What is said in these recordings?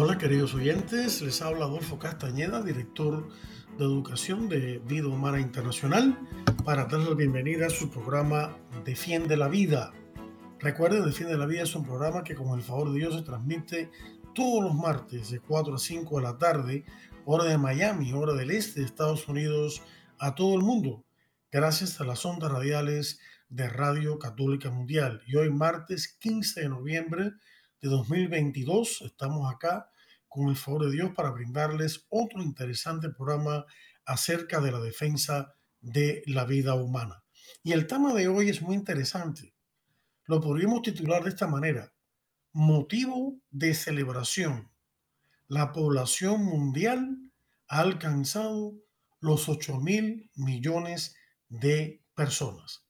Hola queridos oyentes, les habla Adolfo Castañeda, director de Educación de Vida Humana Internacional, para darles la bienvenida a su programa Defiende la Vida. Recuerden, Defiende la Vida es un programa que con el favor de Dios se transmite todos los martes de 4 a 5 de la tarde, hora de Miami, hora del este de Estados Unidos, a todo el mundo gracias a las ondas radiales de Radio Católica Mundial. Y hoy martes 15 de noviembre de 2022 estamos acá con el favor de Dios para brindarles otro interesante programa acerca de la defensa de la vida humana. Y el tema de hoy es muy interesante. Lo podríamos titular de esta manera. Motivo de celebración. La población mundial ha alcanzado los 8 mil millones de personas.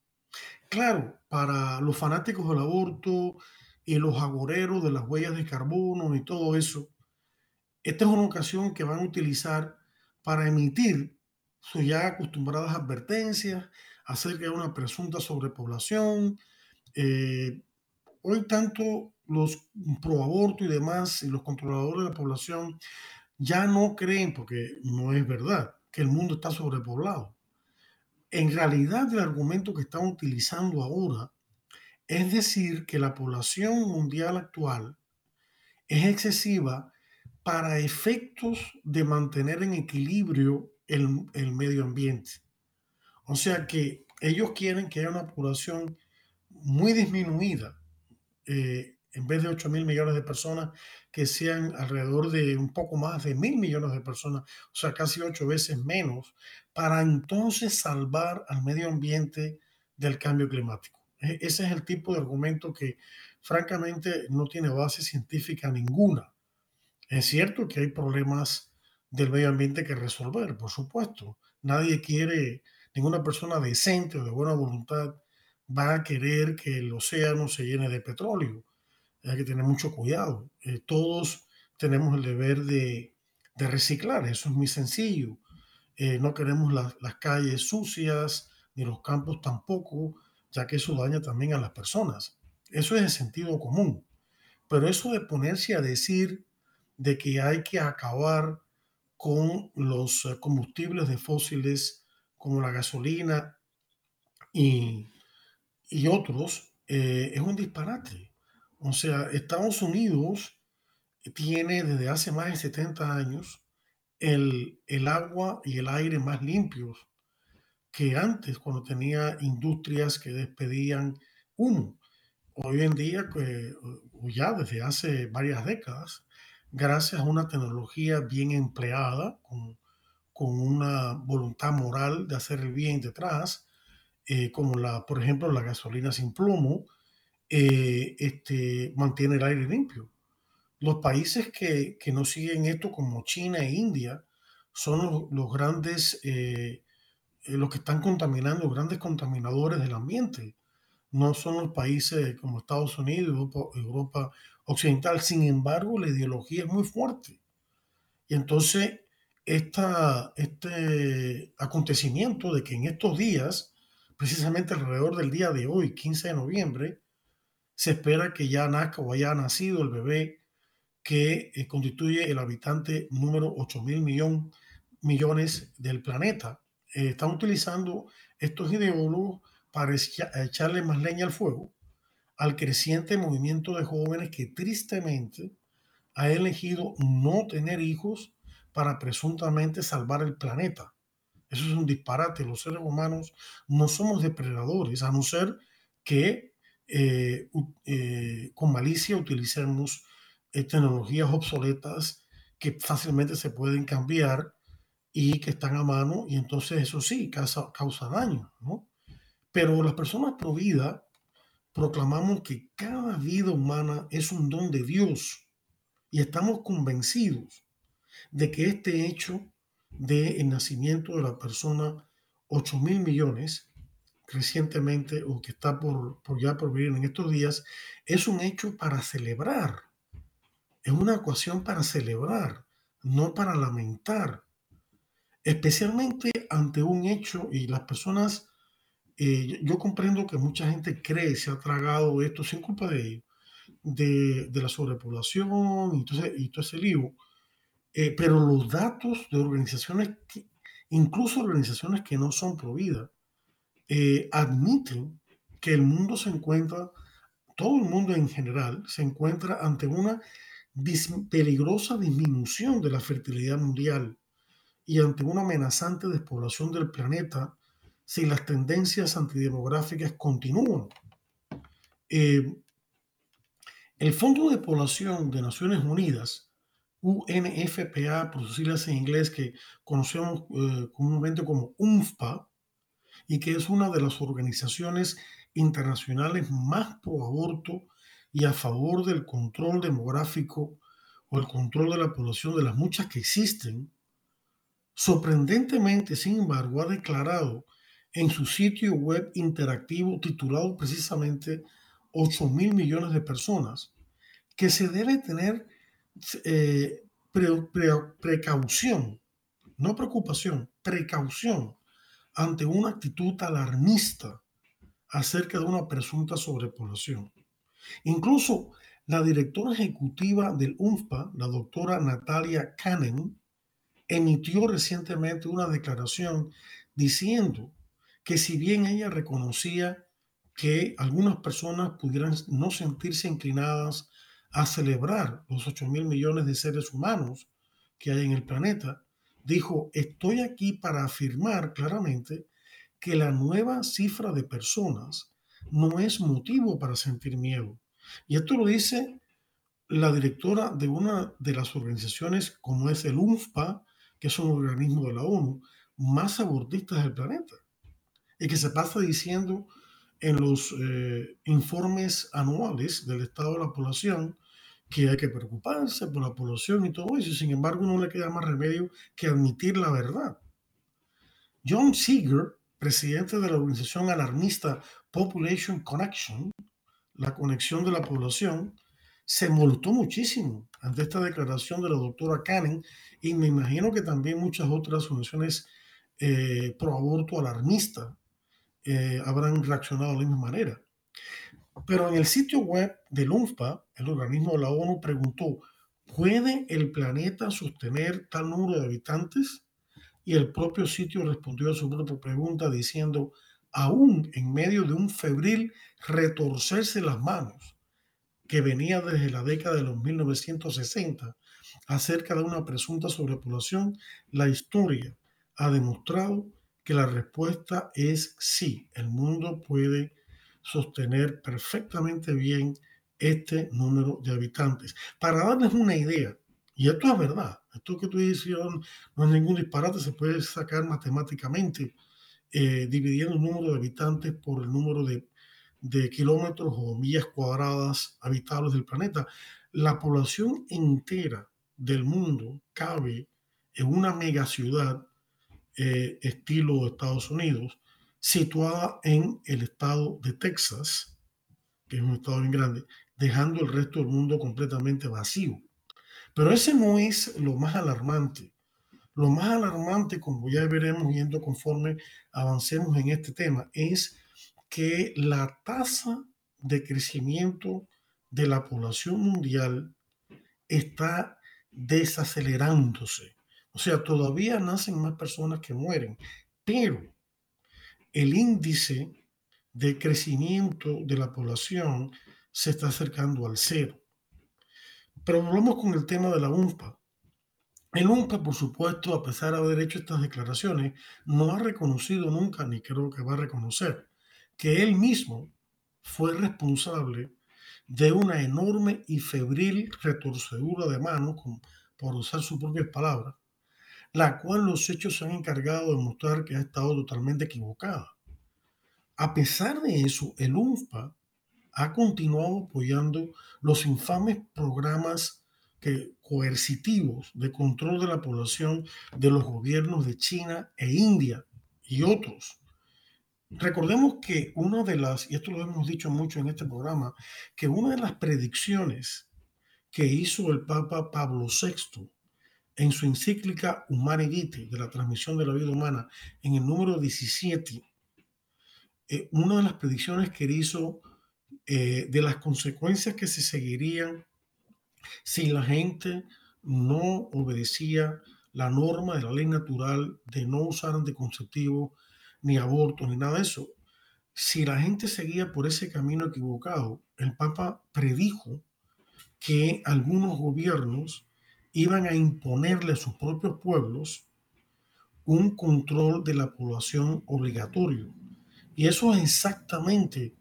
Claro, para los fanáticos del aborto y los agoreros de las huellas de carbono y todo eso, esta es una ocasión que van a utilizar para emitir sus ya acostumbradas advertencias acerca de una presunta sobrepoblación. Eh, hoy tanto los pro aborto y demás y los controladores de la población ya no creen, porque no es verdad, que el mundo está sobrepoblado en realidad el argumento que están utilizando ahora es decir que la población mundial actual es excesiva para efectos de mantener en equilibrio el, medio ambiente. O sea que ellos quieren que haya una población muy disminuida, eh, en vez de 8 mil millones de personas, que sean alrededor de un poco más de mil millones de personas, o sea, casi ocho veces menos, para entonces salvar al medio ambiente del cambio climático. E, ese es el tipo de argumento que francamente no tiene base científica ninguna. Es cierto que hay problemas del medio ambiente que resolver, por supuesto. Nadie quiere, ninguna persona decente o de buena voluntad va a querer que el océano se llene de petróleo hay que tener mucho cuidado. Eh, todos tenemos el deber de, reciclar, eso es muy sencillo. Eh, no queremos las calles sucias, ni los campos tampoco, ya que eso daña también a las personas. Eso es el sentido común. Pero eso de ponerse a decir de que hay que acabar con los eh, combustibles de fósiles como la gasolina y, otros, es un disparate. O sea, Estados Unidos tiene desde hace más de 70 años el, agua y el aire más limpios que antes, cuando tenía industrias que despedían humo. Hoy en día, pues, ya desde hace varias décadas, gracias a una tecnología bien empleada, con, una voluntad moral de hacer el bien detrás, eh, como la, por ejemplo, la gasolina sin plomo, eh, este, mantiene el aire limpio. Los países que, que, no siguen esto, como China e India, son los, grandes, eh, eh, los que están contaminando, grandes contaminadores del ambiente. No son los países como Estados Unidos, Europa, Europa Occidental. Sin embargo, la ideología es muy fuerte. Y entonces, esta, este acontecimiento de que en estos días, precisamente alrededor del día de hoy, 15 de noviembre, se espera que ya nazca o haya nacido el bebé que eh, constituye el habitante número 8 mil millones del planeta. Eh, están utilizando estos ideólogos para echarle más leña al fuego al creciente movimiento de jóvenes que tristemente ha elegido no tener hijos para presuntamente salvar el planeta. Eso es un disparate. Los seres humanos no somos depredadores, a no ser que eh, eh, con malicia utilicemos eh, tecnologías obsoletas que fácilmente se pueden cambiar y que están a mano y entonces eso sí causa, causa daño, ¿no? Pero las personas pro vida proclamamos que cada vida humana es un don de Dios y estamos convencidos de que este hecho del nacimiento de la persona 8 mil millones recientemente o que está por, por ya por vivir en estos días es un hecho para celebrar es una ecuación para celebrar no para lamentar especialmente ante un hecho y las personas eh, yo comprendo que mucha gente cree se ha tragado esto sin culpa de ellos de, de la sobrepoblación y, entonces, y todo ese lío eh, pero los datos de organizaciones, incluso organizaciones que no son pro vida, eh, admiten que el mundo se encuentra, todo el mundo en general, se encuentra ante una peligrosa disminución de la fertilidad mundial y ante una amenazante despoblación del planeta si las tendencias antidemográficas continúan. Eh, el Fondo de Población de Naciones Unidas UNFPA, por sus siglas en inglés, que conocemos eh, comúnmente como UNFPA, y que es una de las organizaciones internacionales más pro aborto y a favor del control demográfico o el control de la población de las muchas que existen, sorprendentemente, sin embargo, ha declarado en su sitio web interactivo titulado precisamente 8 mil millones de personas que se debe tener eh, precaución, no preocupación, precaución ante una actitud alarmista acerca de una presunta sobrepoblación. Incluso la directora ejecutiva del UNFPA, la doctora Natalia Cannon, emitió recientemente una declaración diciendo que si bien ella reconocía que algunas personas pudieran no sentirse inclinadas a celebrar los 8 mil millones de seres humanos que hay en el planeta, dijo, estoy aquí para afirmar claramente que la nueva cifra de personas no es motivo para sentir miedo. Y esto lo dice la directora de una de las organizaciones como es el UNFPA, que es un organismo de la ONU, más abortistas del planeta. Y que se pasa diciendo en los eh, informes anuales del estado de la población que hay que preocuparse por la población y todo eso. Sin embargo, no le queda más remedio que admitir la verdad. John Seeger, presidente de la organización alarmista Population Connection, la conexión de la población, se molestó muchísimo ante esta declaración de la doctora Cannon y me imagino que también muchas otras organizaciones eh, pro aborto alarmista eh, habrán reaccionado de la misma manera. Pero en el sitio web del UNFPA, el organismo de la ONU preguntó, ¿puede el planeta sostener tal número de habitantes? Y el propio sitio respondió a su propia pregunta diciendo, aún en medio de un febril retorcerse las manos que venía desde la década de los 1960 acerca de una presunta sobrepoblación, la historia ha demostrado que la respuesta es sí, el mundo puede sostener perfectamente bien este número de habitantes. Para darles una idea, y esto es verdad, esto que tú dices no es ningún disparate, se puede sacar matemáticamente, eh, dividiendo el número de habitantes por el número de, de kilómetros o millas cuadradas habitables del planeta. La población entera del mundo cabe en una megaciudad eh, estilo Estados Unidos, situada en el estado de Texas, que es un estado bien grande, dejando el resto del mundo completamente vacío. Pero ese no es lo más alarmante. Lo más alarmante, como ya veremos yendo conforme avancemos en este tema, es que la tasa de crecimiento de la población mundial está desacelerándose. O sea, todavía nacen más personas que mueren, pero el índice de crecimiento de la población se está acercando al cero. Pero volvamos con el tema de la UNPA. El UNPA, por supuesto, a pesar de haber hecho estas declaraciones, no ha reconocido nunca, ni creo que va a reconocer, que él mismo fue responsable de una enorme y febril retorcedura de mano, por usar sus propias palabras, la cual los hechos se han encargado de mostrar que ha estado totalmente equivocada. A pesar de eso, el UNFPA ha continuado apoyando los infames programas coercitivos de control de la población de los gobiernos de China e India y otros. Recordemos que una de las, y esto lo hemos dicho mucho en este programa, que una de las predicciones que hizo el Papa Pablo VI en su encíclica Humane Vitae de la transmisión de la vida humana en el número 17, eh, una de las predicciones que hizo eh, de las consecuencias que se seguirían si la gente no obedecía la norma de la ley natural de no usar anticonceptivos ni aborto ni nada de eso. Si la gente seguía por ese camino equivocado, el Papa predijo que algunos gobiernos iban a imponerle a sus propios pueblos un control de la población obligatorio. Y eso es exactamente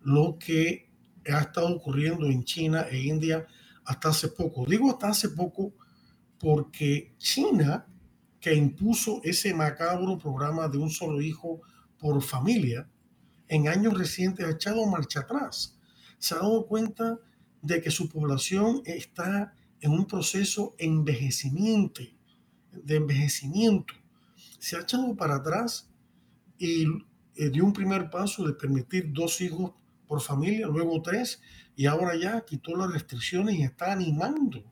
lo que ha estado ocurriendo en China e India hasta hace poco. Digo hasta hace poco porque China, que impuso ese macabro programa de un solo hijo por familia, en años recientes ha echado marcha atrás. Se ha dado cuenta de que su población está en un proceso de envejecimiento. Se ha echado para atrás y eh, dio un primer paso de permitir dos hijos por familia, luego tres, y ahora ya quitó las restricciones y está animando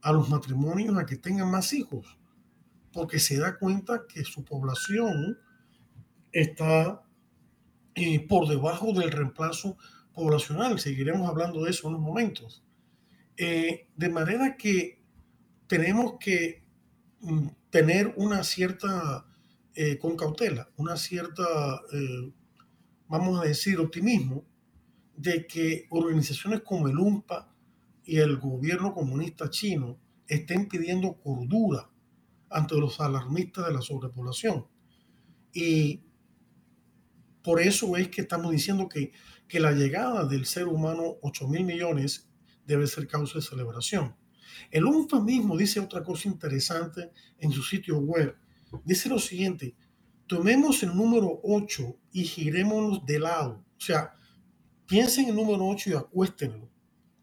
a los matrimonios a que tengan más hijos, porque se da cuenta que su población está eh, por debajo del reemplazo poblacional. Seguiremos hablando de eso en unos momentos. Eh, de manera que tenemos que mm, tener una cierta, eh, con cautela, una cierta, vamos a decir, optimismo de que organizaciones como el UNPA y el gobierno comunista chino estén pidiendo cordura ante los alarmistas de la sobrepoblación. Y por eso es que estamos diciendo que, que la llegada del ser humano, 8 mil millones, debe ser causa de celebración. El UNFA mismo dice otra cosa interesante en su sitio web. Dice lo siguiente, tomemos el número 8 y girémonos de lado. O sea, Piensen en el número 8 y acuéstenlo.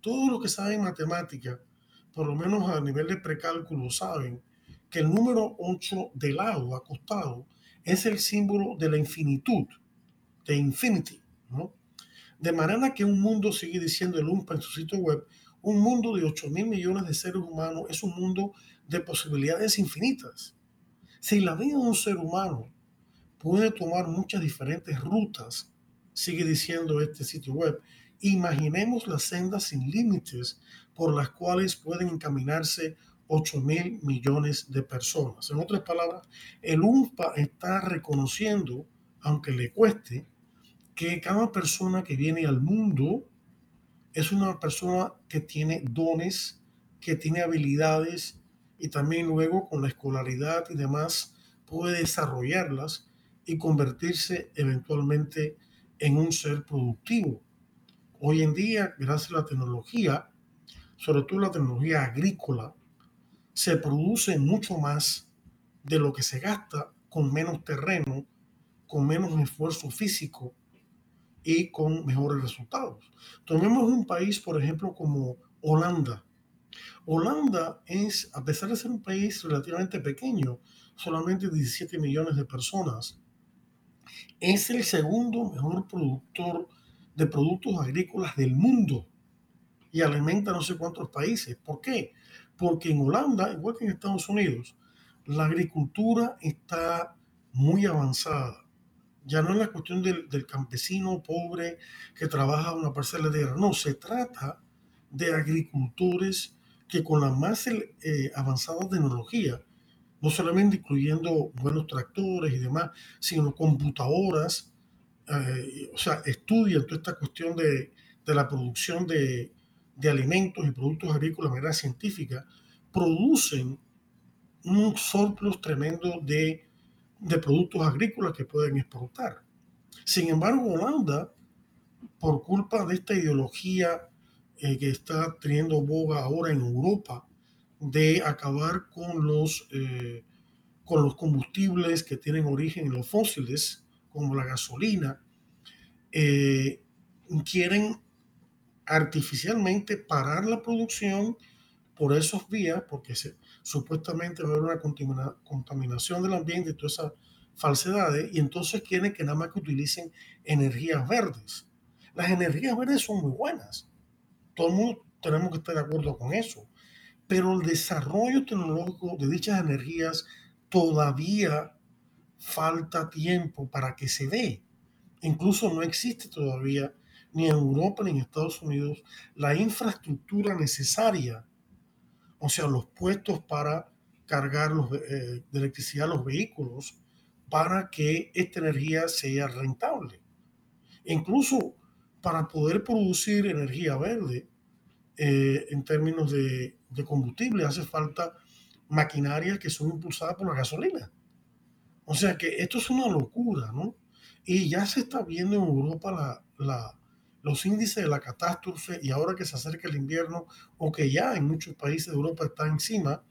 Todos los que saben matemática, por lo menos a nivel de precálculo, saben que el número 8 de lado, acostado, es el símbolo de la infinitud, de infinity, ¿no? De manera que un mundo, sigue diciendo el UNPA en su sitio web, un mundo de 8 mil millones de seres humanos es un mundo de posibilidades infinitas. Si la vida de un ser humano puede tomar muchas diferentes rutas sigue diciendo este sitio web, imaginemos las sendas sin límites por las cuales pueden encaminarse 8 mil millones de personas. En otras palabras, el UNPA está reconociendo, aunque le cueste, que cada persona que viene al mundo es una persona que tiene dones, que tiene habilidades y también luego con la escolaridad y demás puede desarrollarlas y convertirse eventualmente en un ser productivo. Hoy en día, gracias a la tecnología, sobre todo la tecnología agrícola, se produce mucho más de lo que se gasta con menos terreno, con menos esfuerzo físico y con mejores resultados. Tomemos un país, por ejemplo, como Holanda. Holanda es, a pesar de ser un país relativamente pequeño, solamente 17 millones de personas, es el segundo mejor productor de productos agrícolas del mundo y alimenta no sé cuántos países. ¿Por qué? Porque en Holanda, igual que en Estados Unidos, la agricultura está muy avanzada. Ya no es la cuestión del, campesino pobre que trabaja una parcela de tierra, no, se trata de agricultores que con la más eh, avanzada tecnología no solamente incluyendo buenos tractores y demás, sino computadoras, eh, o sea, estudian toda esta cuestión de, la producción de, alimentos y productos agrícolas de manera científica, producen un surplus tremendo de, productos agrícolas que pueden exportar. Sin embargo, Holanda, por culpa de esta ideología eh, que está teniendo boga ahora en Europa, de acabar con los, eh, con los combustibles que tienen origen en los fósiles, como la gasolina, eh, quieren artificialmente parar la producción por esos vías, porque se, supuestamente va a haber una contaminación del ambiente y todas esas falsedades, y entonces quieren que nada más que utilicen energías verdes. Las energías verdes son muy buenas. Todo el mundo tenemos que estar de acuerdo con eso. Pero el desarrollo tecnológico de dichas energías todavía falta tiempo para que se dé. Incluso no existe todavía ni en Europa ni en Estados Unidos la infraestructura necesaria, o sea, los puestos para cargar los, eh, de electricidad los vehículos para que esta energía sea rentable. Incluso para poder producir energía verde eh, en términos de, de combustible hace falta maquinarias que son impulsadas por la gasolina. O sea que esto es una locura, ¿no? Y ya se está viendo en Europa la, los índices de la catástrofe y ahora que se acerca el invierno o que ya en muchos países de Europa está encima,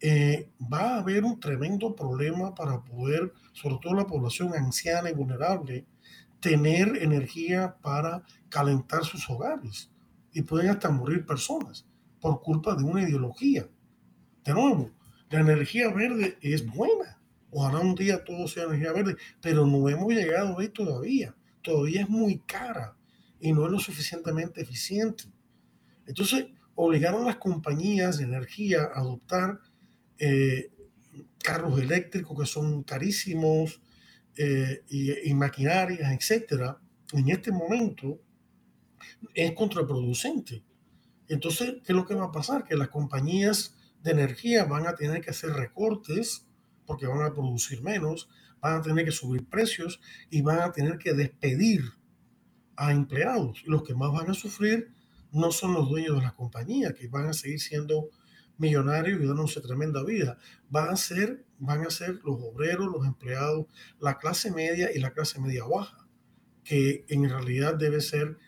eh, va a haber un tremendo problema para poder, sobre todo la población anciana y vulnerable, tener energía para calentar sus hogares. Y pueden hasta morir personas por culpa de una ideología. De nuevo, la energía verde es buena Ojalá un día todo sea energía verde, pero no hemos llegado ahí todavía. Todavía es muy cara y no es lo suficientemente eficiente. Entonces, obligaron a las compañías de energía a adoptar eh, carros eléctricos que son carísimos eh, y, y, maquinarias, etcétera. En este momento es contraproducente. Entonces, ¿qué es lo que va a pasar? Que las compañías de energía van a tener que hacer recortes porque van a producir menos, van a tener que subir precios y van a tener que despedir a empleados. Los que más van a sufrir no son los dueños de la compañía, que van a seguir siendo millonarios y dándose tremenda vida. Van a ser, van a ser los obreros, los empleados, la clase media y la clase media baja, que en realidad debe ser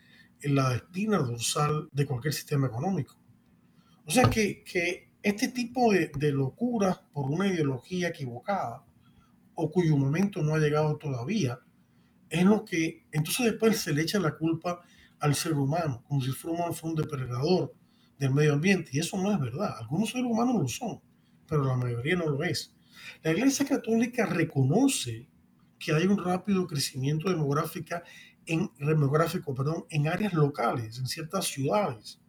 la espina dorsal de cualquier sistema económico. O sea que, que este tipo de, de locuras por una ideología equivocada o cuyo momento no ha llegado todavía, es lo que entonces después se le echa la culpa al ser humano, como si fuera un depredador del medio ambiente. Y eso no es verdad. Algunos seres humanos lo son, pero la mayoría no lo es. La Iglesia Católica reconoce que hay un rápido crecimiento demográfico en, demográfico perdón, en áreas locales, en ciertas ciudades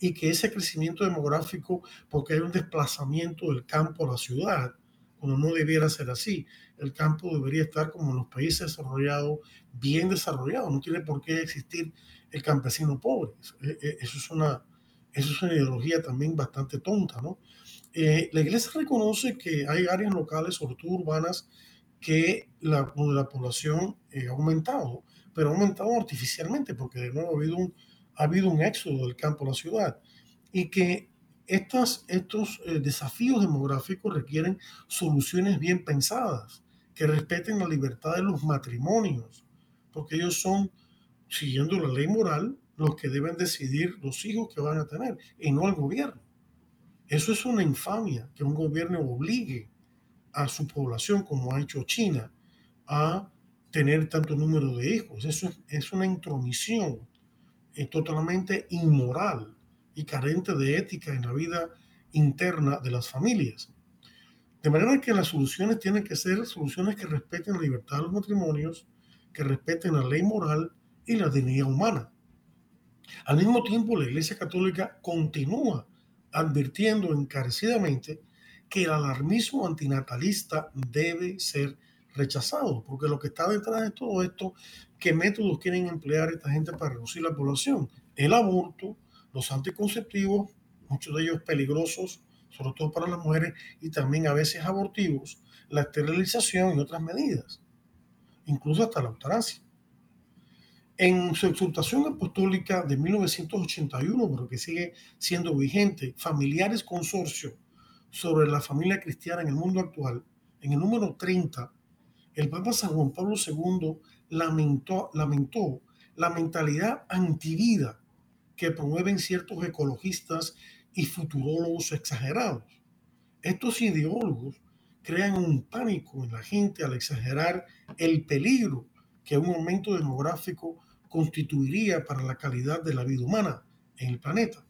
y que ese crecimiento demográfico, porque hay un desplazamiento del campo a la ciudad, cuando no debiera ser así. El campo debería estar como en los países desarrollados, bien desarrollado. No tiene por qué existir el campesino pobre. E, e, eso es una, eso es una ideología también bastante tonta, ¿no? Eh, la iglesia reconoce que hay áreas locales, sobre todo urbanas, que la, la población eh, ha aumentado, pero ha aumentado artificialmente, porque de nuevo ha habido un, éxodo del campo a la ciudad y que estas, estos eh, desafíos demográficos requieren soluciones bien pensadas, que respeten la libertad de los matrimonios, porque ellos son, siguiendo la ley moral, los que deben decidir los hijos que van a tener y no el gobierno. Eso es una infamia que un gobierno obligue a su población, como ha hecho China, a tener tanto número de hijos. Eso es, una intromisión es totalmente inmoral y carente de ética en la vida interna de las familias. De manera que las soluciones tienen que ser soluciones que respeten la libertad de los matrimonios, que respeten la ley moral y la dignidad humana. Al mismo tiempo, la Iglesia Católica continúa advirtiendo encarecidamente que el alarmismo antinatalista debe ser rechazado, porque lo que está detrás de todo esto, ¿qué métodos quieren emplear esta gente para reducir la población? El aborto, los anticonceptivos, muchos de ellos peligrosos, sobre todo para las mujeres, y también a veces abortivos, la esterilización y otras medidas, incluso hasta la eutanasia. En su exhortación apostólica de 1981, pero que sigue siendo vigente, Familiares Consorcio sobre la familia cristiana en el mundo actual, en el número 30, el Papa San Juan Pablo II lamentó, lamentó la mentalidad antivida que promueven ciertos ecologistas y futurólogos exagerados. Estos ideólogos crean un pánico en la gente al exagerar el peligro que un aumento demográfico constituiría para la calidad de la vida humana en el planeta.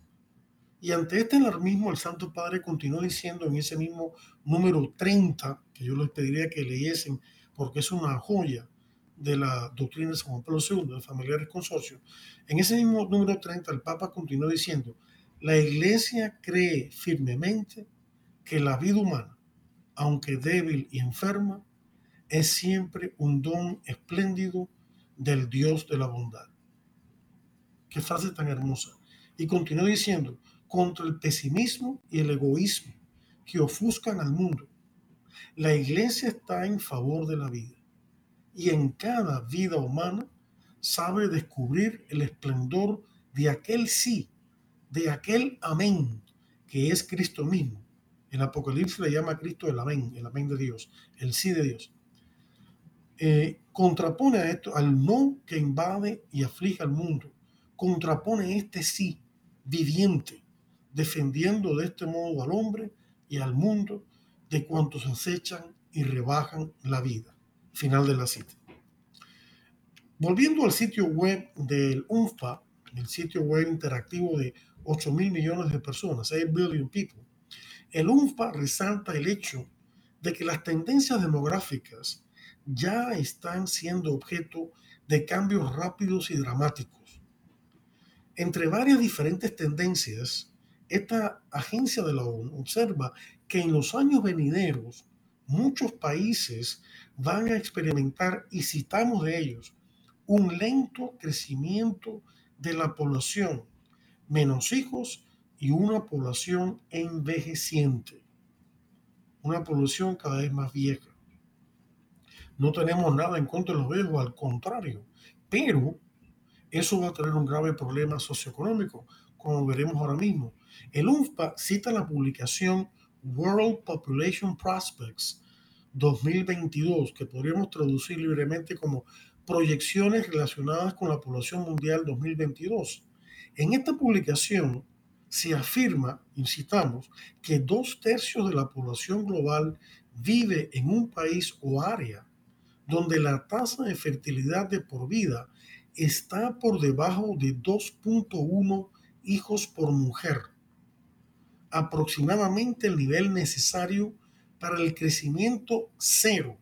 Y ante este alarmismo, el Santo Padre continuó diciendo en ese mismo número 30, que yo les pediría que leyesen porque es una joya de la doctrina de San Juan Pablo II, de familiares consorcio, en ese mismo número 30 el Papa continuó diciendo, la Iglesia cree firmemente que la vida humana, aunque débil y enferma, es siempre un don espléndido del Dios de la bondad. Qué frase tan hermosa. Y continuó diciendo, contra el pesimismo y el egoísmo que ofuscan al mundo, la iglesia está en favor de la vida y en cada vida humana sabe descubrir el esplendor de aquel sí, de aquel amén, que es Cristo mismo. El Apocalipsis le llama a Cristo el amén, el amén de Dios, el sí de Dios. Eh, contrapone a esto al no que invade y aflige al mundo. Contrapone este sí viviente, defendiendo de este modo al hombre y al mundo de cuantos acechan y rebajan la vida. Final de la cita. Volviendo al sitio web del UNFPA, el sitio web interactivo de 8 mil millones de personas, 8 billion people, el UNFPA resalta el hecho de que las tendencias demográficas ya están siendo objeto de cambios rápidos y dramáticos. Entre varias diferentes tendencias, esta agencia de la ONU observa que en los años venideros muchos países van a experimentar, y citamos de ellos, un lento crecimiento de la población, menos hijos y una población envejeciente, una población cada vez más vieja. No tenemos nada en contra de los viejos, al contrario, pero eso va a tener un grave problema socioeconómico, como veremos ahora mismo. El UNFPA cita la publicación World Population Prospects 2022, que podríamos traducir libremente como proyecciones relacionadas con la población mundial 2022. En esta publicación se afirma, incitamos, que dos tercios de la población global vive en un país o área donde la tasa de fertilidad de por vida está por debajo de 2.1 hijos por mujer, aproximadamente el nivel necesario para el crecimiento cero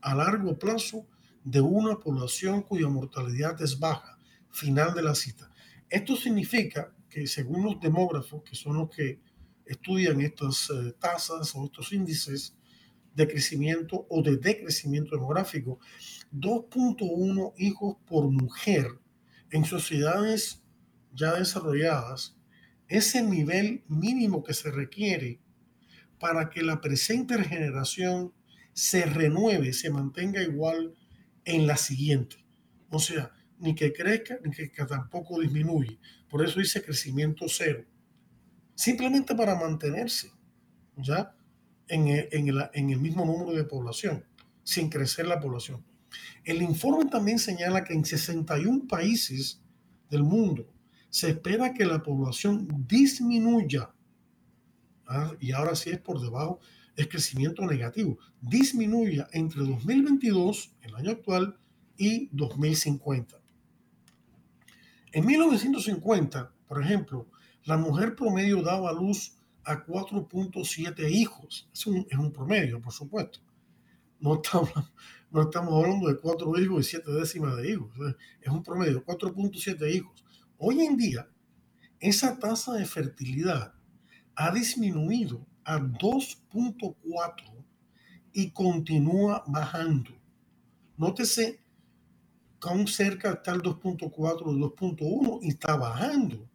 a largo plazo de una población cuya mortalidad es baja. Final de la cita. Esto significa que según los demógrafos, que son los que estudian estas eh, tasas o estos índices de crecimiento o de decrecimiento demográfico, 2.1 hijos por mujer en sociedades ya desarrolladas es el nivel mínimo que se requiere para que la presente generación se renueve, se mantenga igual en la siguiente. O sea, ni que crezca, ni que, tampoco disminuye. Por eso dice crecimiento cero. Simplemente para mantenerse, ¿ya? En el, mismo número de población, sin crecer la población. El informe también señala que en 61 países del mundo se espera que la población disminuya. Y ahora sí es por debajo, es crecimiento negativo. Disminuya entre 2022, el año actual, y 2050. En 1950, por ejemplo, la mujer promedio daba luz a 4.7 hijos. Es un, promedio, por supuesto. No estamos, no estamos hablando de 4 hijos y 7 décimas de hijos. Es un promedio, 4.7 hijos. Hoy en día, esa tasa de fertilidad ha disminuido a 2.4 y continúa bajando. Nótese aún cerca está el 2.4 2.1 y está bajando.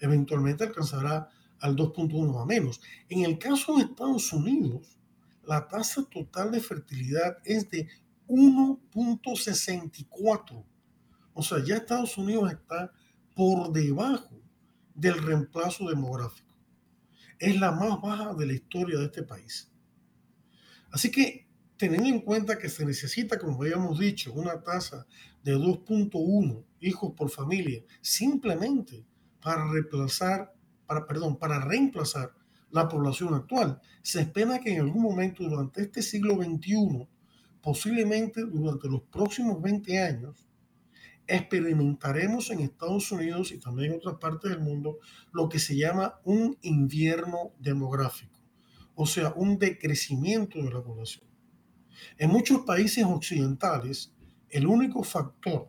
Eventualmente alcanzará al 2.1 a menos. En el caso de Estados Unidos, la tasa total de fertilidad es de 1.64. O sea, ya Estados Unidos está por debajo del reemplazo demográfico. Es la más baja de la historia de este país. Así que, teniendo en cuenta que se necesita, como habíamos dicho, una tasa de 2.1 hijos por familia, simplemente para reemplazar, para, perdón, para reemplazar la población actual, se espera que en algún momento durante este siglo XXI, posiblemente durante los próximos 20 años, experimentaremos en Estados Unidos y también en otras partes del mundo lo que se llama un invierno demográfico, o sea, un decrecimiento de la población. En muchos países occidentales, el único factor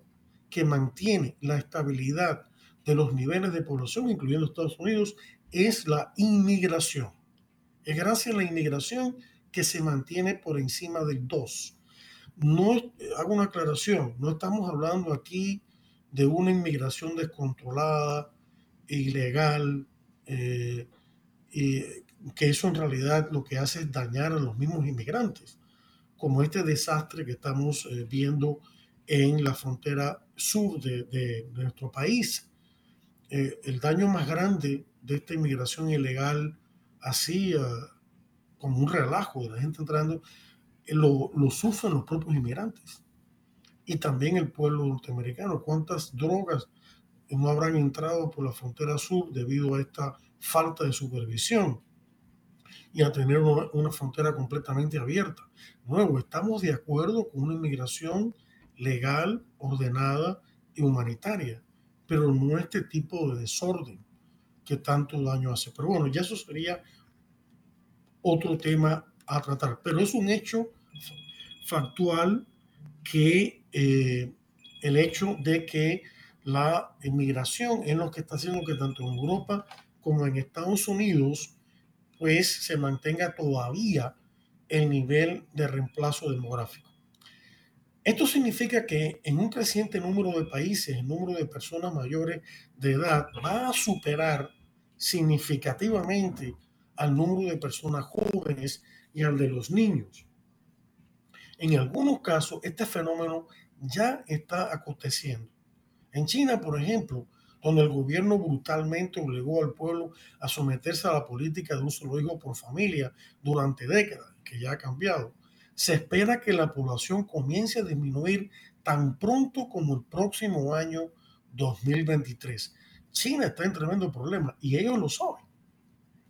que mantiene la estabilidad de los niveles de población, incluyendo Estados Unidos, es la inmigración. Es gracias a la inmigración que se mantiene por encima del 2. No hago una aclaración, no estamos hablando aquí de una inmigración descontrolada, ilegal, eh, y que eso en realidad lo que hace es dañar a los mismos inmigrantes, como este desastre que estamos eh, viendo en la frontera sur de, nuestro país. Eh, el daño más grande de esta inmigración ilegal, así como un relajo de la gente entrando, lo, lo sufren los propios inmigrantes y también el pueblo norteamericano. ¿Cuántas drogas no habrán entrado por la frontera sur debido a esta falta de supervisión y a tener una, frontera completamente abierta? Nuevo, estamos de acuerdo con una inmigración legal, ordenada y humanitaria, pero no este tipo de desorden que tanto daño hace. Pero bueno, ya eso sería otro tema a tratar, pero es un hecho factual que eh, el hecho de que la inmigración es lo que está haciendo que tanto en Europa como en Estados Unidos pues se mantenga todavía el nivel de reemplazo demográfico. Esto significa que en un creciente número de países, el número de personas mayores de edad va a superar significativamente al número de personas jóvenes y al de los niños. En algunos casos, este fenómeno ya está aconteciendo. En China, por ejemplo, donde el gobierno brutalmente obligó al pueblo a someterse a la política de un solo hijo por familia durante décadas, que ya ha cambiado, se espera que la población comience a disminuir tan pronto como el próximo año 2023. China está en tremendo problema y ellos lo saben.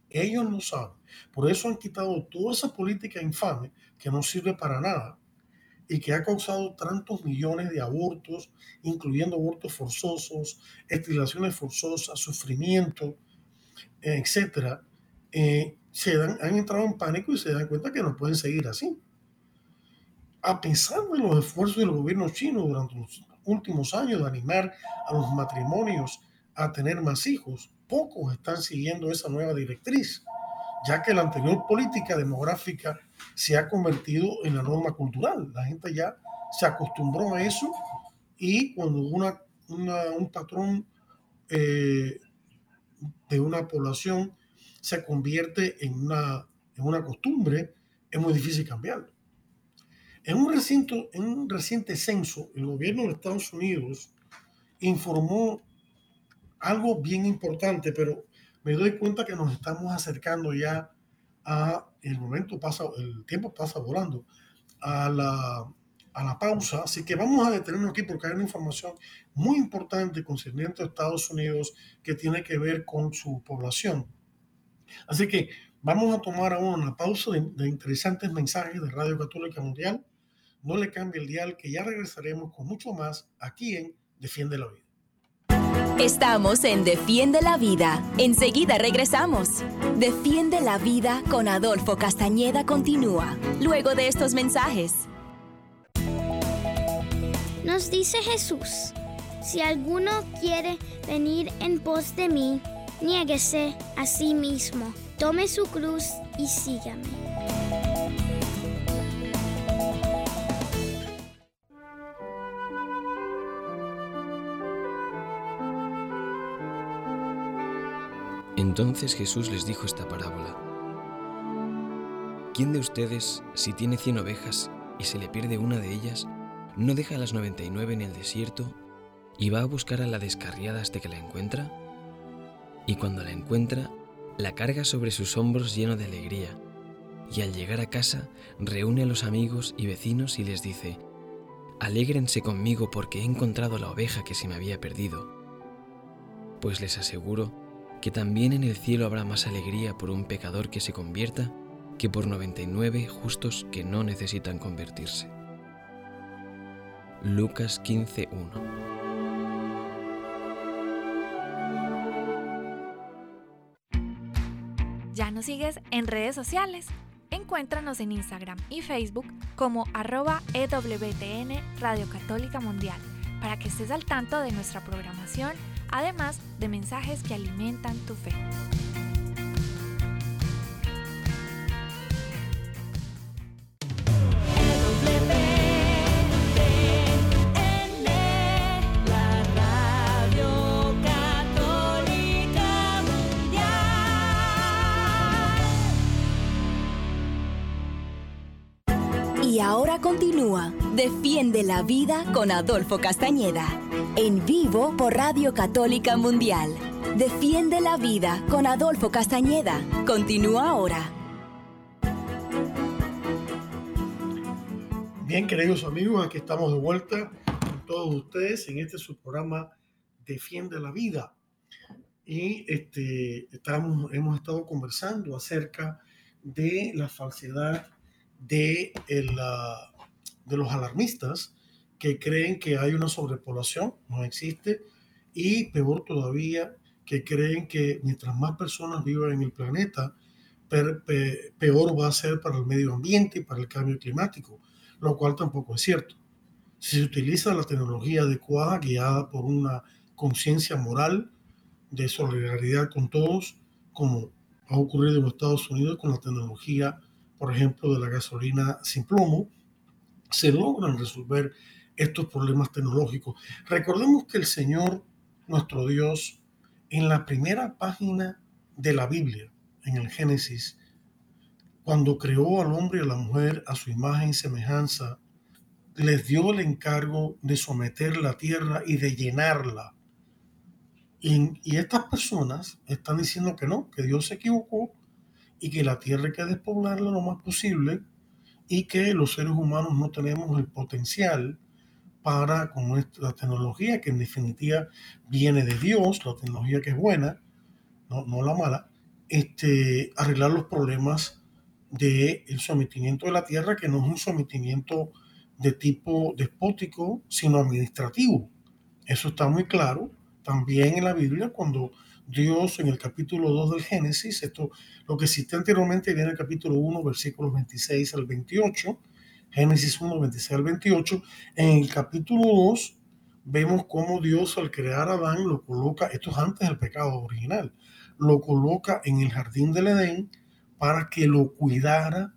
Ellos lo saben. Por eso han quitado toda esa política infame que no sirve para nada y que ha causado tantos millones de abortos, incluyendo abortos forzosos, esterilizaciones forzosas, sufrimiento, etcétera, eh, se han, han entrado en pánico y se dan cuenta que no pueden seguir así. A pesar de los esfuerzos del gobierno chino durante los últimos años de animar a los matrimonios a tener más hijos, pocos están siguiendo esa nueva directriz ya que la anterior política demográfica se ha convertido en la norma cultural. La gente ya se acostumbró a eso y cuando una, un patrón eh, de una población se convierte en una, en una costumbre, es muy difícil cambiarlo. En un, reciente, en un reciente censo, el gobierno de Estados Unidos informó algo bien importante, pero me doy cuenta que nos estamos acercando ya a el momento pasa, el tiempo pasa volando, a la, a la pausa. Así que vamos a detenernos aquí porque hay una información muy importante concerniente a Estados Unidos que tiene que ver con su población. Así que vamos a tomar ahora una pausa de, de interesantes mensajes de Radio Católica Mundial. No le cambie el dial que ya regresaremos con mucho más aquí en Defiende la Vida. Estamos en Defiende la Vida. Enseguida regresamos. Defiende la Vida con Adolfo Castañeda continúa, luego de estos mensajes. Nos dice Jesús, si alguno quiere venir en pos de mí, niéguese a sí mismo, tome su cruz y sígame. Entonces Jesús les dijo esta parábola. ¿Quién de ustedes, si tiene cien ovejas y se le pierde una de ellas, no deja las noventa y nueve en el desierto y va a buscar a la descarriada hasta que la encuentra? Y cuando la encuentra, la carga sobre sus hombros lleno de alegría, y al llegar a casa reúne a los amigos y vecinos y les dice, Alégrense conmigo porque he encontrado la oveja que se me había perdido. Pues les aseguro que también en el cielo habrá más alegría por un pecador que se convierta que por 99 justos que no necesitan convertirse. Lucas 15.1 ¿Ya nos sigues en redes sociales? Encuéntranos en Instagram y Facebook como arroba EWTN Radio Católica Mundial para que estés al tanto de nuestra programación además de mensajes que alimentan tu fe. Y ahora continúa Defiende la Vida con Adolfo Castañeda. En vivo por Radio Católica Mundial. Defiende la Vida con Adolfo Castañeda. Continúa ahora. Bien, queridos amigos, aquí estamos de vuelta con todos ustedes en este su programa Defiende la Vida. Y este, estamos, hemos estado conversando acerca de la falsedad de, el, de los alarmistas que creen que hay una sobrepoblación, no existe, y peor todavía, que creen que mientras más personas vivan en el planeta, peor va a ser para el medio ambiente y para el cambio climático, lo cual tampoco es cierto. Si se utiliza la tecnología adecuada, guiada por una conciencia moral de solidaridad con todos, como ha ocurrido en Estados Unidos con la tecnología por ejemplo, de la gasolina sin plomo, se logran resolver estos problemas tecnológicos. Recordemos que el Señor, nuestro Dios, en la primera página de la Biblia, en el Génesis, cuando creó al hombre y a la mujer a su imagen y semejanza, les dio el encargo de someter la tierra y de llenarla. Y, estas personas están diciendo que no, que Dios se equivocó y que la tierra hay que despoblarla lo más posible y que los seres humanos no tenemos el potencial para, con nuestra tecnología, que en definitiva viene de Dios, la tecnología que es buena, no, no la mala, este, arreglar los problemas del sometimiento de la tierra, que no es un sometimiento de tipo despótico, sino administrativo. Eso está muy claro también en la Biblia cuando Dios en el capítulo 2 del Génesis, esto lo que cité anteriormente viene el capítulo 1, versículos 26 al 28, Génesis 1, 26 al 28. En el capítulo 2 vemos cómo Dios al crear a Adán lo coloca, esto es antes del pecado original, lo coloca en el jardín del Edén para que lo cuidara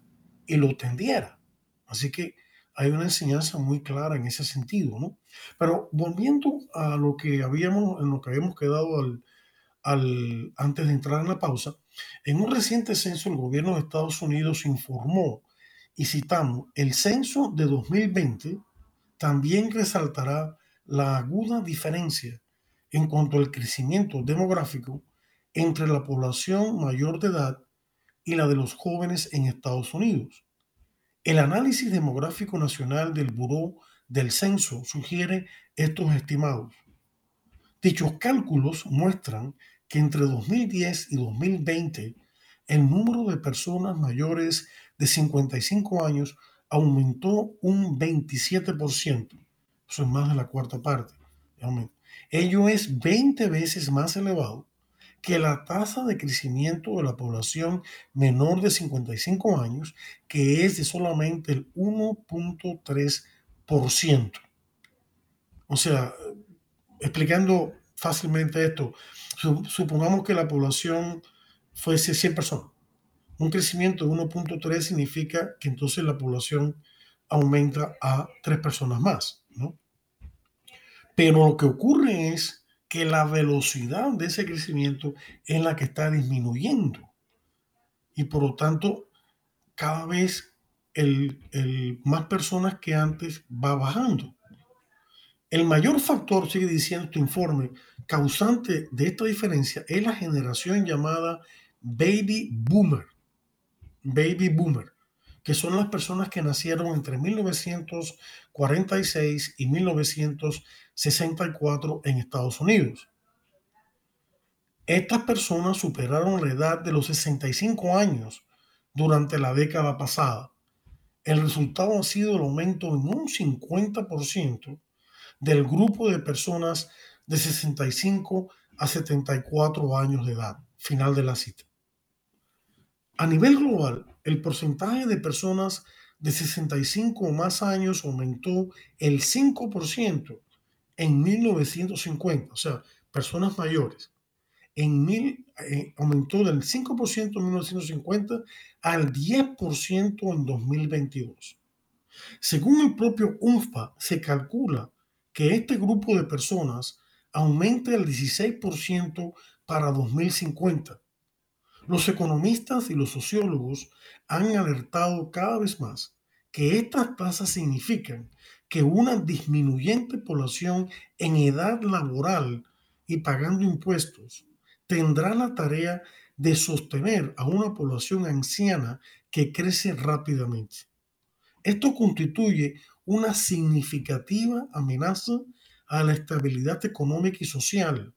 y lo tendiera. Así que hay una enseñanza muy clara en ese sentido, ¿no? Pero volviendo a lo que habíamos, en lo que habíamos quedado al, antes de entrar en la pausa, en un reciente censo el gobierno de Estados Unidos informó, y citamos, el censo de 2020 también resaltará la aguda diferencia en cuanto al crecimiento demográfico entre la población mayor de edad y la de los jóvenes en Estados Unidos. El análisis demográfico nacional del Buró del Censo sugiere estos estimados. Dichos cálculos muestran que entre 2010 y 2020 el número de personas mayores de 55 años aumentó un 27%. Eso es más de la cuarta parte. Ello es 20 veces más elevado que la tasa de crecimiento de la población menor de 55 años, que es de solamente el 1.3%. O sea, explicando fácilmente esto, supongamos que la población fuese 100 personas. Un crecimiento de 1.3 significa que entonces la población aumenta a 3 personas más, ¿no? Pero lo que ocurre es que la velocidad de ese crecimiento es la que está disminuyendo. Y por lo tanto, cada vez el, el más personas que antes va bajando. El mayor factor, sigue diciendo este informe, causante de esta diferencia es la generación llamada baby boomer. Baby boomer, que son las personas que nacieron entre 1946 y 1964 en Estados Unidos. Estas personas superaron la edad de los 65 años durante la década pasada. El resultado ha sido el aumento en un 50% del grupo de personas de 65 a 74 años de edad. Final de la cita. A nivel global, el porcentaje de personas de 65 o más años aumentó el 5% en 1950, o sea, personas mayores. En mil, eh, aumentó del 5% en 1950 al 10% en 2022. Según el propio UNFPA, se calcula que este grupo de personas aumente el 16% para 2050. Los economistas y los sociólogos han alertado cada vez más que estas tasas significan que una disminuyente población en edad laboral y pagando impuestos tendrá la tarea de sostener a una población anciana que crece rápidamente. Esto constituye una significativa amenaza a la estabilidad económica y social.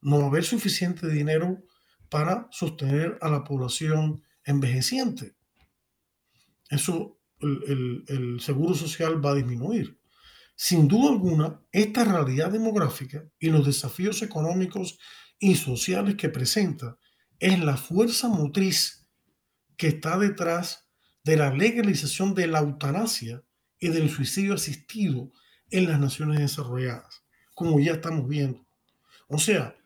No va a haber suficiente dinero para sostener a la población envejeciente. Eso, el, el seguro social va a disminuir. Sin duda alguna, esta realidad demográfica y los desafíos económicos y sociales que presenta es la fuerza motriz que está detrás de la legalización de la eutanasia y del suicidio asistido en las naciones desarrolladas, como ya estamos viendo. O sea,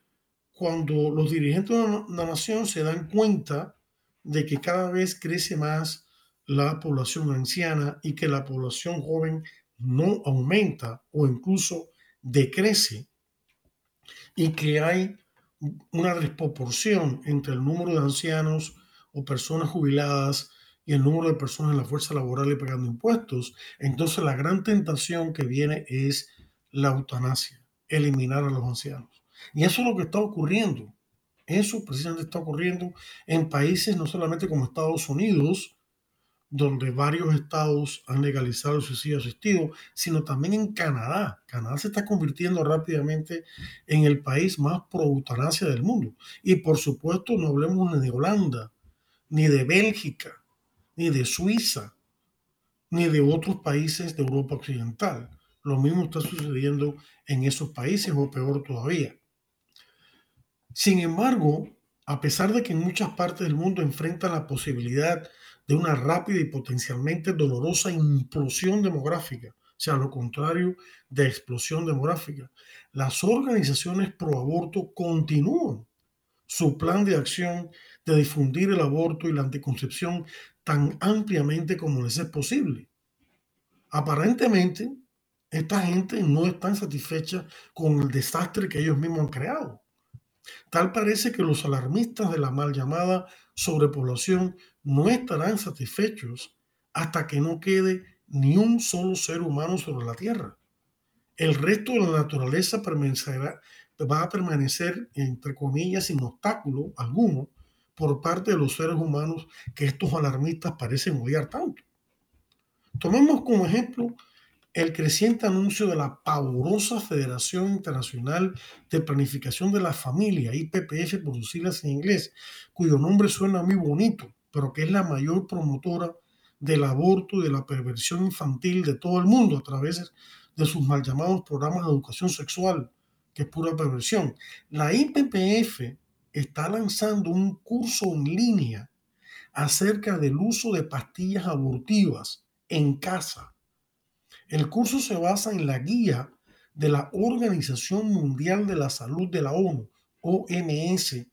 cuando los dirigentes de la nación se dan cuenta de que cada vez crece más la población anciana y que la población joven no aumenta o incluso decrece y que hay una desproporción entre el número de ancianos o personas jubiladas y el número de personas en la fuerza laboral y pagando impuestos, entonces la gran tentación que viene es la eutanasia, eliminar a los ancianos. Y eso es lo que está ocurriendo. Eso precisamente está ocurriendo en países no solamente como Estados Unidos, donde varios estados han legalizado el suicidio asistido, sino también en Canadá. Canadá se está convirtiendo rápidamente en el país más pro eutanasia del mundo. Y por supuesto no hablemos ni de Holanda, ni de Bélgica, ni de Suiza, ni de otros países de Europa Occidental. Lo mismo está sucediendo en esos países o peor todavía. Sin embargo, a pesar de que en muchas partes del mundo enfrentan la posibilidad de una rápida y potencialmente dolorosa implosión demográfica, o sea, lo contrario de explosión demográfica. Las organizaciones pro aborto continúan su plan de acción de difundir el aborto y la anticoncepción tan ampliamente como les es posible. Aparentemente, esta gente no está satisfecha con el desastre que ellos mismos han creado. Tal parece que los alarmistas de la mal llamada sobrepoblación no estarán satisfechos hasta que no quede ni un solo ser humano sobre la Tierra. El resto de la naturaleza permanecerá, va a permanecer, entre comillas, sin obstáculo alguno por parte de los seres humanos que estos alarmistas parecen odiar tanto. Tomemos como ejemplo el creciente anuncio de la pavorosa Federación Internacional de Planificación de la Familia, IPPF por sus siglas en inglés, cuyo nombre suena muy bonito, pero que es la mayor promotora del aborto y de la perversión infantil de todo el mundo a través de sus mal llamados programas de educación sexual, que es pura perversión. La IPPF está lanzando un curso en línea acerca del uso de pastillas abortivas en casa. El curso se basa en la guía de la Organización Mundial de la Salud de la ONU, OMS,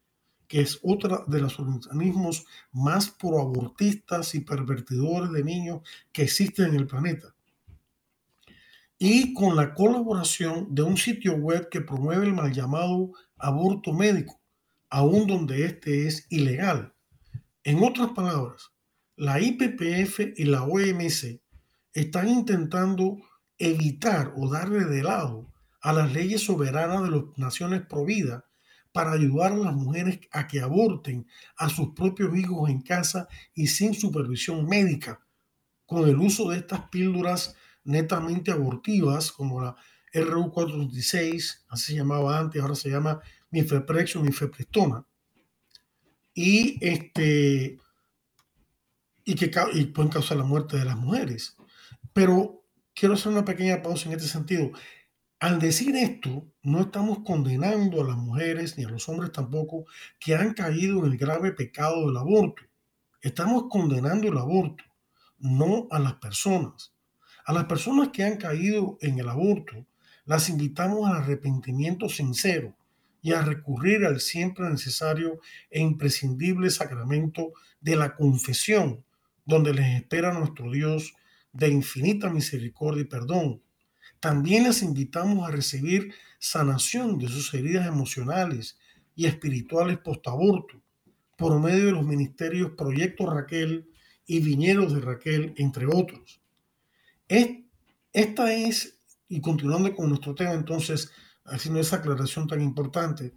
que es otra de los organismos más proabortistas y pervertidores de niños que existen en el planeta. Y con la colaboración de un sitio web que promueve el mal llamado aborto médico, aun donde este es ilegal. En otras palabras, la IPPF y la OMS están intentando evitar o darle de lado a las leyes soberanas de las naciones providas para ayudar a las mujeres a que aborten a sus propios hijos en casa y sin supervisión médica, con el uso de estas píldoras netamente abortivas, como la RU426, así se llamaba antes, ahora se llama Mifeprex o Mifepristona, y, este, y que y pueden causar la muerte de las mujeres. Pero quiero hacer una pequeña pausa en este sentido. Al decir esto, no estamos condenando a las mujeres ni a los hombres tampoco que han caído en el grave pecado del aborto. Estamos condenando el aborto, no a las personas. A las personas que han caído en el aborto, las invitamos al arrepentimiento sincero y a recurrir al siempre necesario e imprescindible sacramento de la confesión, donde les espera nuestro Dios de infinita misericordia y perdón. También les invitamos a recibir sanación de sus heridas emocionales y espirituales post-aborto por medio de los ministerios Proyecto Raquel y Viñeros de Raquel, entre otros. Esta es, y continuando con nuestro tema entonces, haciendo esa aclaración tan importante,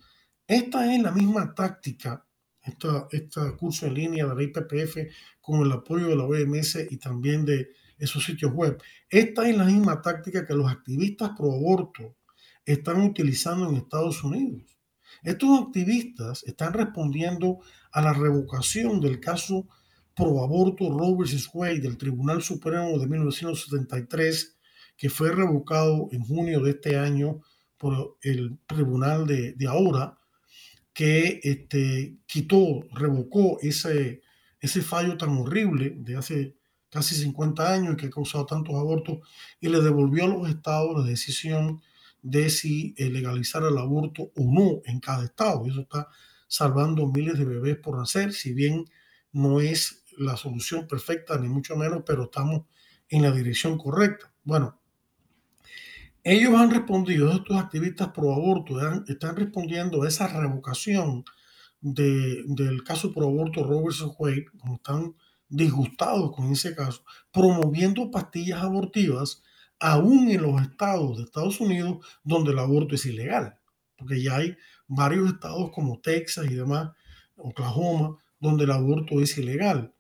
esta es la misma táctica, este curso en línea de la IPPF con el apoyo de la OMS y también de esos sitios web. Esta es la misma táctica que los activistas pro aborto están utilizando en Estados Unidos. Estos activistas están respondiendo a la revocación del caso pro aborto Roe vs. Wade del Tribunal Supremo de 1973, que fue revocado en junio de este año por el tribunal de, ahora, que este, quitó, revocó ese, ese fallo tan horrible de hace casi 50 años que ha causado tantos abortos y le devolvió a los estados la decisión de si eh, legalizar el aborto o no en cada estado. Eso está salvando miles de bebés por nacer, si bien no es la solución perfecta, ni mucho menos, pero estamos en la dirección correcta. Bueno, ellos han respondido, estos activistas pro aborto están respondiendo a esa revocación del caso pro aborto Robert Wade, como están disgustados con ese caso, promoviendo pastillas abortivas aún en los estados de Estados Unidos donde el aborto es ilegal, porque ya hay varios estados como Texas y demás, Oklahoma, donde el aborto es ilegal.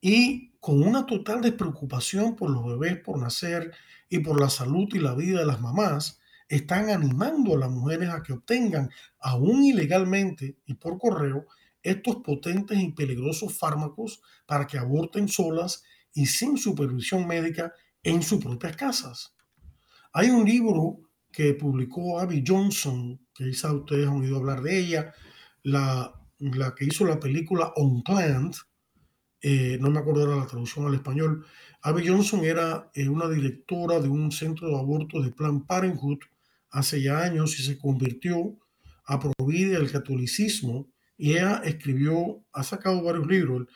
Y con una total despreocupación por los bebés por nacer y por la salud y la vida de las mamás, están animando a las mujeres a que obtengan, aún ilegalmente y por correo, estos potentes y peligrosos fármacos para que aborten solas y sin supervisión médica en sus propias casas. Hay un libro que publicó Abby Johnson, que quizá ustedes han oído hablar de ella, la, que hizo la película On Plant, eh, no me acuerdo la traducción al español. Abby Johnson era eh, una directora de un centro de aborto de Planned Parenthood hace ya años y se convirtió a prohibir el catolicismo y ella escribió, ha sacado varios libros.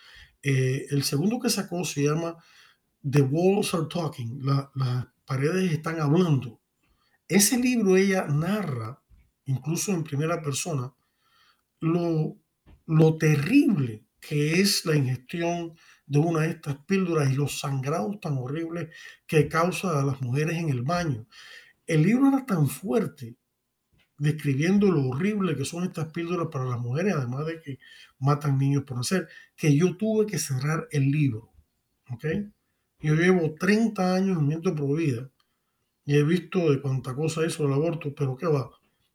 Eh, el segundo que sacó se llama The Walls Are Talking, las paredes están hablando. Ese libro ella narra, incluso en primera persona, lo, lo terrible que es la ingestión de una de estas píldoras y los sangrados tan horribles que causa a las mujeres en el baño. El libro era tan fuerte describiendo lo horrible que son estas píldoras para las mujeres, además de que matan niños por nacer, que yo tuve que cerrar el libro. ¿ok? Yo llevo 30 años en mente prohibida y he visto de cuánta cosa es el aborto, pero qué va.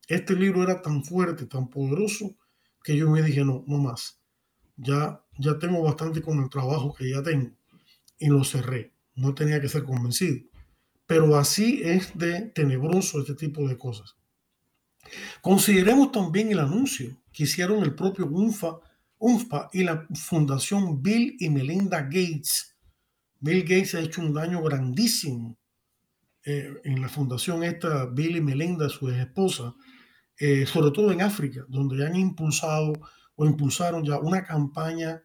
Este libro era tan fuerte, tan poderoso, que yo me dije, no, no más. Ya, ya tengo bastante con el trabajo que ya tengo. Y lo cerré. No tenía que ser convencido. Pero así es de tenebroso este tipo de cosas. Consideremos también el anuncio que hicieron el propio UNFA, UNFPA y la Fundación Bill y Melinda Gates. Bill Gates ha hecho un daño grandísimo eh, en la fundación esta, Bill y Melinda, su esposa, eh, sobre todo en África, donde han impulsado o impulsaron ya una campaña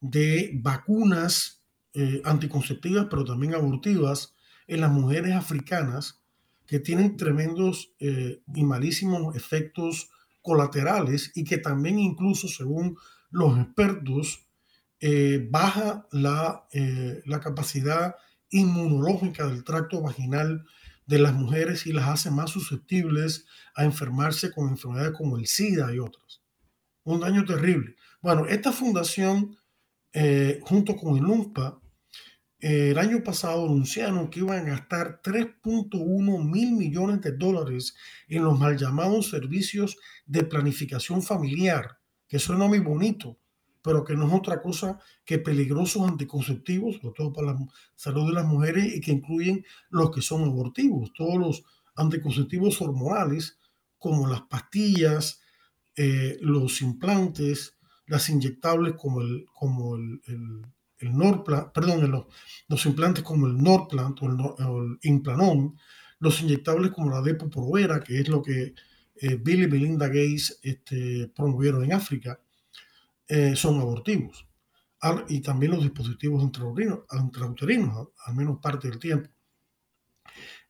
de vacunas eh, anticonceptivas, pero también abortivas en las mujeres africanas que tienen tremendos eh, y malísimos efectos colaterales y que también incluso, según los expertos, eh, baja la, la capacidad inmunológica del tracto vaginal de las mujeres y las hace más susceptibles a enfermarse con enfermedades como el SIDA y otras. Un daño terrible. Bueno, esta fundación, junto con el UNPA, el año pasado anunciaron que iban a gastar 3.1 mil millones de dólares en los mal llamados servicios de planificación familiar, que suena muy bonito, pero que no es otra cosa que peligrosos anticonceptivos, sobre todo para la salud de las mujeres y que incluyen los que son abortivos, todos los anticonceptivos hormonales, como las pastillas, eh, los implantes, las inyectables como el, como el, el, Norplant, perdón, los, implantes como el Norplant o el, Implanon, los inyectables como la Depo Provera, que es lo que eh, Bill y Melinda Gates este, promovieron en África, eh, son abortivos. Y también los dispositivos intrauterinos, al menos parte del tiempo.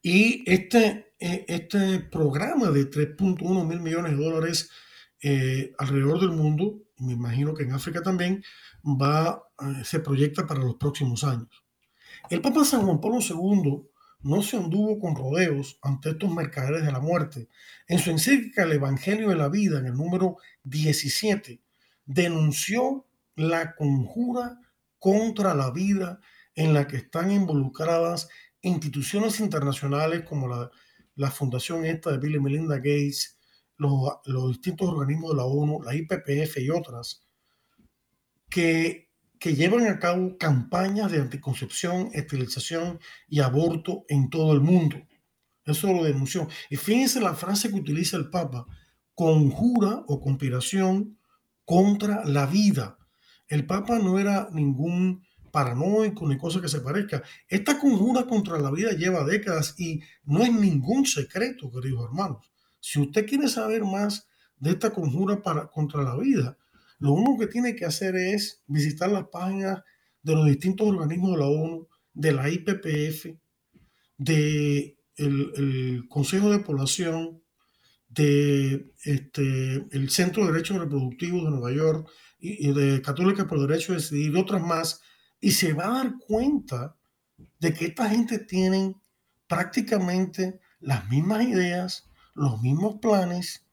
Y este, eh, este programa de 3.1 mil millones de dólares eh, alrededor del mundo, me imagino que en África también, va, eh, se proyecta para los próximos años. El Papa San Juan Pablo II no se anduvo con rodeos ante estos mercaderes de la muerte. En su encíclica El Evangelio de la Vida, en el número 17, denunció la conjura contra la vida en la que están involucradas instituciones internacionales como la, la fundación esta de Bill y Melinda Gates, los, distintos organismos de la ONU, la IPPF y otras, que, que llevan a cabo campañas de anticoncepción, esterilización y aborto en todo el mundo. Eso lo denunció. Y fíjense la frase que utiliza el Papa, conjura o conspiración contra la vida. El Papa no era ningún paranoico ni cosa que se parezca. Esta conjura contra la vida lleva décadas y no es ningún secreto, queridos hermanos. Si usted quiere saber más de esta conjura para, contra la vida, lo único que tiene que hacer es visitar las páginas de los distintos organismos de la ONU, de la IPPF, de el, Consejo de Población, de este, Centro de Derechos Reproductivos de Nueva York y, de Católica por Derecho de Decidir y otras más y se va a dar cuenta de que esta gente tiene prácticamente las mismas ideas, los mismos planes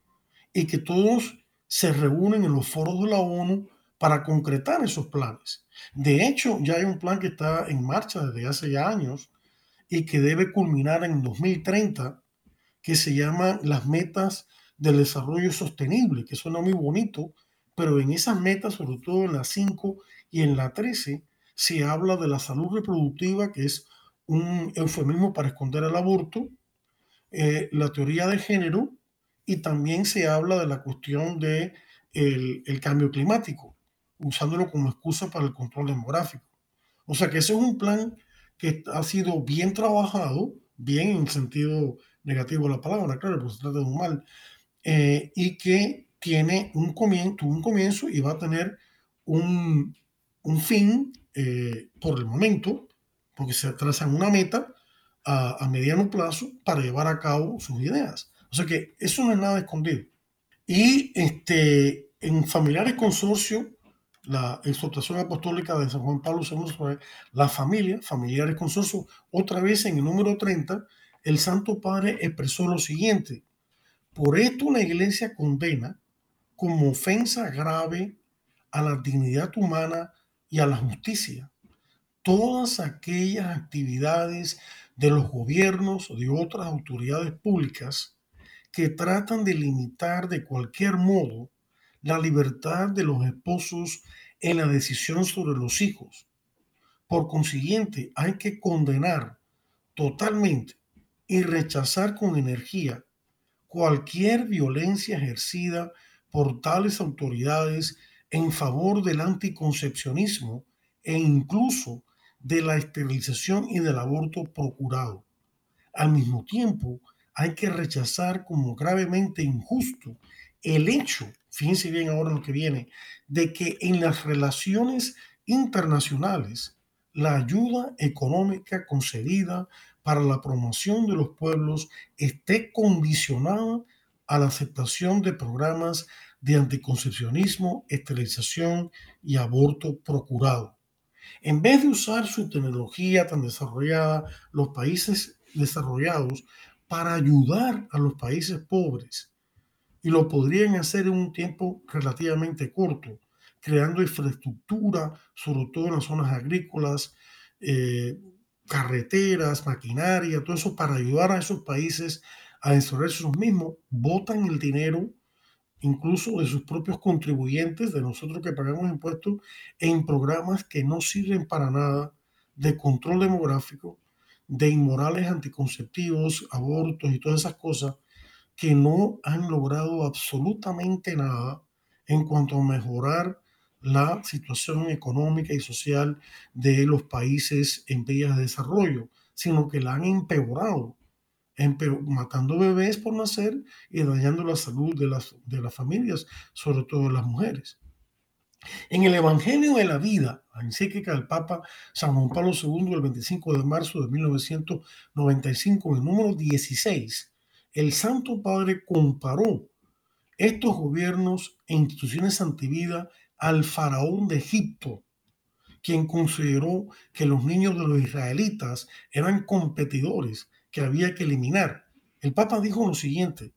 y que todos se reúnen en los foros de la ONU para concretar esos planes. De hecho, ya hay un plan que está en marcha desde hace ya años y que debe culminar en 2030, que se llama las metas del desarrollo sostenible, que suena muy bonito, pero en esas metas, sobre todo en la 5 y en la 13, se habla de la salud reproductiva, que es un eufemismo para esconder el aborto, eh, la teoría de género y también se habla de la cuestión de el, cambio climático, usándolo como excusa para el control demográfico. O sea que ese es un plan que ha sido bien trabajado, bien en sentido negativo de la palabra, claro, porque se trata de un mal, eh, y que tiene un comienzo, un comienzo y va a tener un, un fin eh, por el momento, porque se trazan una meta a, mediano plazo para llevar a cabo sus ideas. O sea que eso no es nada escondido. Y este, en Familiares Consorcio, la exhortación apostólica de San Juan Pablo II sobre la familia, Familiares Consorcio, otra vez en el número 30, el Santo Padre expresó lo siguiente. Por esto la Iglesia condena como ofensa grave a la dignidad humana y a la justicia. Todas aquellas actividades de los gobiernos o de otras autoridades públicas que tratan de limitar de cualquier modo la libertad de los esposos en la decisión sobre los hijos. Por consiguiente, hay que condenar totalmente y rechazar con energía cualquier violencia ejercida por tales autoridades en favor del anticoncepcionismo e incluso de la esterilización y del aborto procurado. Al mismo tiempo, hay que rechazar como gravemente injusto el hecho, fíjense bien ahora lo que viene, de que en las relaciones internacionales la ayuda económica concedida para la promoción de los pueblos esté condicionada a la aceptación de programas de anticoncepcionismo, esterilización y aborto procurado. En vez de usar su tecnología tan desarrollada, los países desarrollados para ayudar a los países pobres, y lo podrían hacer en un tiempo relativamente corto, creando infraestructura, sobre todo en las zonas agrícolas, eh, carreteras, maquinaria, todo eso para ayudar a esos países a desarrollarse sus mismos, botan el dinero incluso de sus propios contribuyentes, de nosotros que pagamos impuestos, en programas que no sirven para nada de control demográfico, de inmorales anticonceptivos, abortos y todas esas cosas que no han logrado absolutamente nada en cuanto a mejorar la situación económica y social de los países en vías de desarrollo, sino que la han empeorado, matando bebés por nacer y dañando la salud de las, de las familias, sobre todo las mujeres. En el Evangelio de la Vida, la encíclica del Papa San Juan Pablo II el 25 de marzo de 1995, en el número 16, el Santo Padre comparó estos gobiernos e instituciones antivida al faraón de Egipto, quien consideró que los niños de los israelitas eran competidores que había que eliminar. El Papa dijo lo siguiente,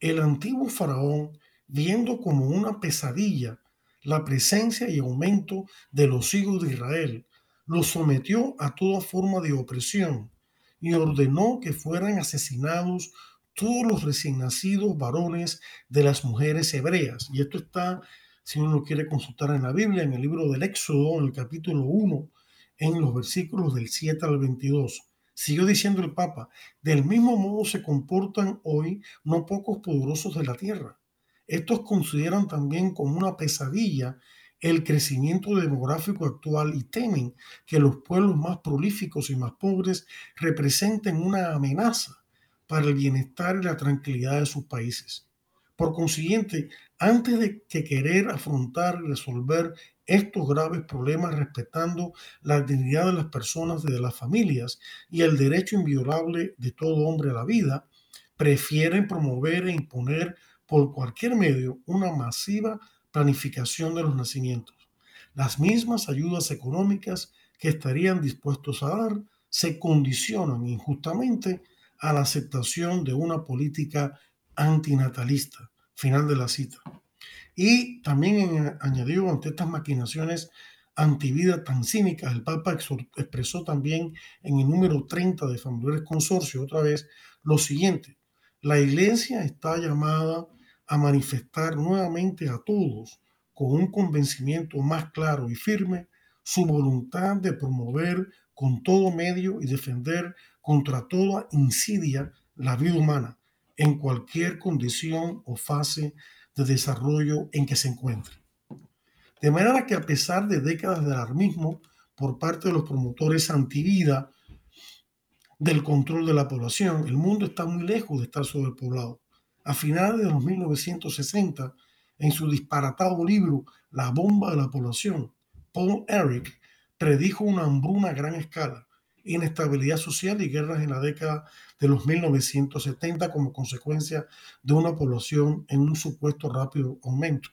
el antiguo faraón, viendo como una pesadilla la presencia y aumento de los hijos de Israel, los sometió a toda forma de opresión y ordenó que fueran asesinados todos los recién nacidos varones de las mujeres hebreas. Y esto está, si uno quiere consultar en la Biblia, en el libro del Éxodo, en el capítulo 1, en los versículos del 7 al 22. Siguió diciendo el Papa, del mismo modo se comportan hoy no pocos poderosos de la tierra. Estos consideran también como una pesadilla el crecimiento demográfico actual y temen que los pueblos más prolíficos y más pobres representen una amenaza para el bienestar y la tranquilidad de sus países. Por consiguiente, antes de que querer afrontar y resolver estos graves problemas respetando la dignidad de las personas y de las familias y el derecho inviolable de todo hombre a la vida, prefieren promover e imponer por cualquier medio una masiva planificación de los nacimientos. Las mismas ayudas económicas que estarían dispuestos a dar se condicionan injustamente a la aceptación de una política antinatalista. Final de la cita. Y también añadió ante estas maquinaciones antivida tan cínicas, el Papa expresó también en el número 30 de Familiares Consorcio otra vez lo siguiente, la Iglesia está llamada a manifestar nuevamente a todos con un convencimiento más claro y firme su voluntad de promover con todo medio y defender contra toda insidia la vida humana en cualquier condición o fase de desarrollo en que se encuentre. De manera que a pesar de décadas de alarmismo por parte de los promotores antivida del control de la población, el mundo está muy lejos de estar sobrepoblado. A finales de los 1960, en su disparatado libro La bomba de la población, Paul Eric predijo una hambruna a gran escala, inestabilidad social y guerras en la década de los 1970 como consecuencia de una población en un supuesto rápido aumento.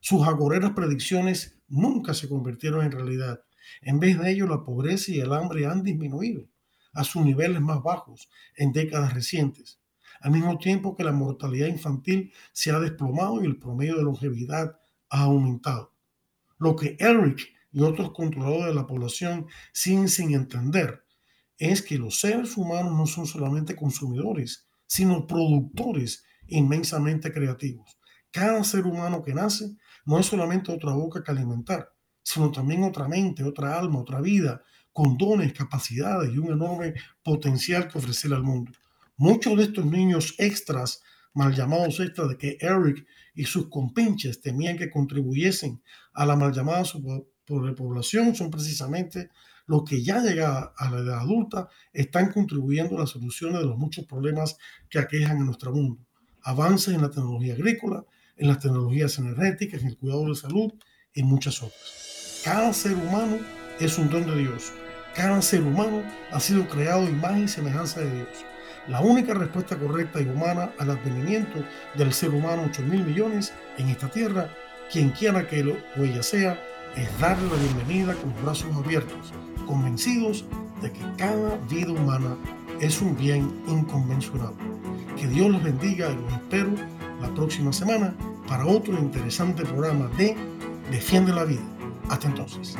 Sus agoreras predicciones nunca se convirtieron en realidad. En vez de ello, la pobreza y el hambre han disminuido a sus niveles más bajos en décadas recientes, al mismo tiempo que la mortalidad infantil se ha desplomado y el promedio de longevidad ha aumentado. Lo que Eric y otros controladores de la población siguen sin entender es que los seres humanos no son solamente consumidores, sino productores inmensamente creativos. Cada ser humano que nace no es solamente otra boca que alimentar, sino también otra mente, otra alma, otra vida, con dones, capacidades y un enorme potencial que ofrecer al mundo. Muchos de estos niños extras, mal llamados extras, de que Eric y sus compinches temían que contribuyesen a la mal llamada población, son precisamente los que ya llegan a la edad adulta están contribuyendo a la solución de los muchos problemas que aquejan en nuestro mundo. Avances en la tecnología agrícola, en las tecnologías energéticas, en el cuidado de salud y muchas otras. Cada ser humano es un don de Dios cada ser humano ha sido creado imagen y semejanza de Dios. La única respuesta correcta y humana al advenimiento del ser humano 8 mil millones en esta tierra, quien quiera que lo, o ella sea, es darle la bienvenida con los brazos abiertos, convencidos de que cada vida humana es un bien inconmensurable. Que Dios los bendiga y los espero la próxima semana para otro interesante programa de Defiende la Vida. Hasta entonces.